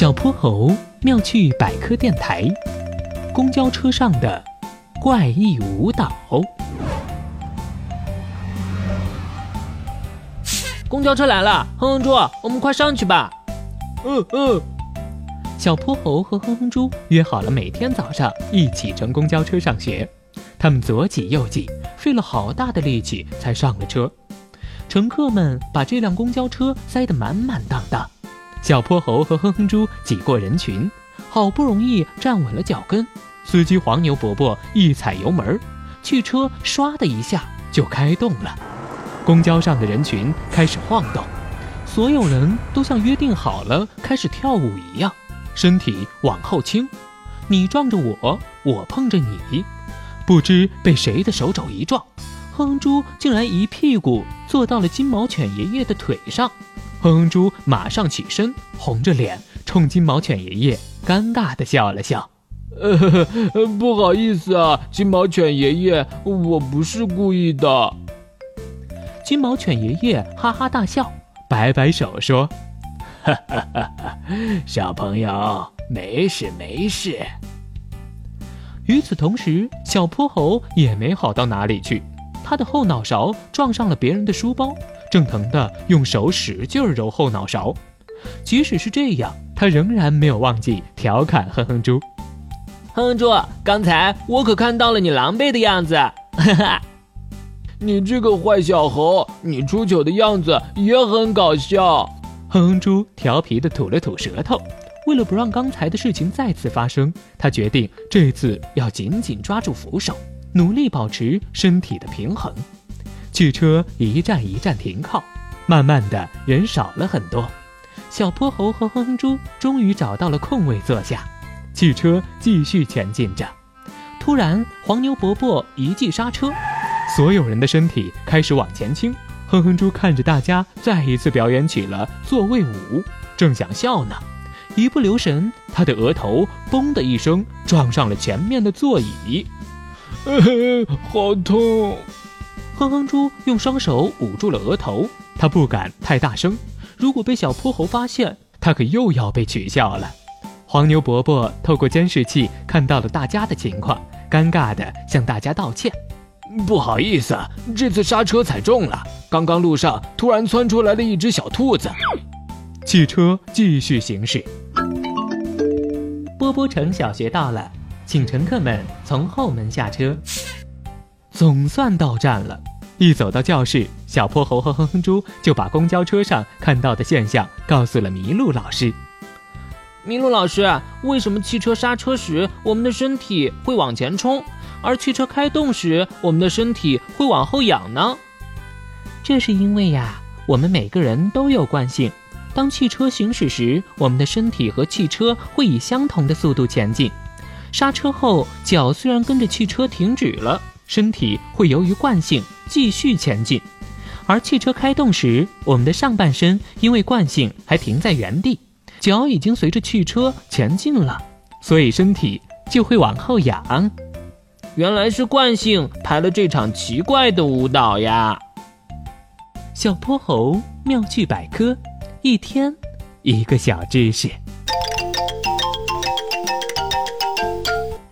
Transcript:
小泼猴妙趣百科电台，公交车上的怪异舞蹈。公交车来了，哼哼猪，我们快上去吧。嗯嗯。小泼猴和哼哼猪约好了，每天早上一起乘公交车上学。他们左挤右挤，费了好大的力气才上了车。乘客们把这辆公交车塞得满满当当。小泼猴和哼哼猪挤过人群，好不容易站稳了脚跟。司机黄牛伯伯一踩油门，汽车唰的一下就开动了。公交上的人群开始晃动，所有人都像约定好了开始跳舞一样，身体往后倾，你撞着我，我碰着你，不知被谁的手肘一撞，哼哼猪竟然一屁股坐到了金毛犬爷爷的腿上。哼哼猪马上起身，红着脸冲金毛犬爷爷尴尬地笑了笑：“呃，不好意思啊，金毛犬爷爷，我不是故意的。”金毛犬爷爷哈哈大笑，摆摆手说：“哈哈哈哈，小朋友，没事没事。”与此同时，小泼猴也没好到哪里去，他的后脑勺撞上了别人的书包。正疼的用手使劲揉后脑勺，即使是这样，他仍然没有忘记调侃哼哼猪：“哼哼猪，刚才我可看到了你狼狈的样子。”哈哈，你这个坏小猴，你出糗的样子也很搞笑。哼哼猪调皮的吐了吐舌头，为了不让刚才的事情再次发生，他决定这次要紧紧抓住扶手，努力保持身体的平衡。汽车一站一站停靠，慢慢的人少了很多。小泼猴和哼哼猪终于找到了空位坐下，汽车继续前进着。突然，黄牛伯伯一记刹车，所有人的身体开始往前倾。哼哼猪看着大家再一次表演起了座位舞，正想笑呢，一不留神，他的额头“嘣”的一声撞上了前面的座椅，好痛！哼哼猪用双手捂住了额头，他不敢太大声，如果被小泼猴发现，他可又要被取笑了。黄牛伯伯透过监视器看到了大家的情况，尴尬地向大家道歉：“不好意思，这次刹车踩重了，刚刚路上突然窜出来了一只小兔子。”汽车继续行驶。波波城小学到了，请乘客们从后门下车。总算到站了。一走到教室，小泼猴和哼哼猪就把公交车上看到的现象告诉了麋鹿老师。麋鹿老师，为什么汽车刹车时我们的身体会往前冲，而汽车开动时我们的身体会往后仰呢？这是因为呀，我们每个人都有惯性。当汽车行驶时，我们的身体和汽车会以相同的速度前进。刹车后，脚虽然跟着汽车停止了。身体会由于惯性继续前进，而汽车开动时，我们的上半身因为惯性还停在原地，脚已经随着汽车前进了，所以身体就会往后仰。原来是惯性排了这场奇怪的舞蹈呀！小泼猴妙趣百科，一天一个小知识。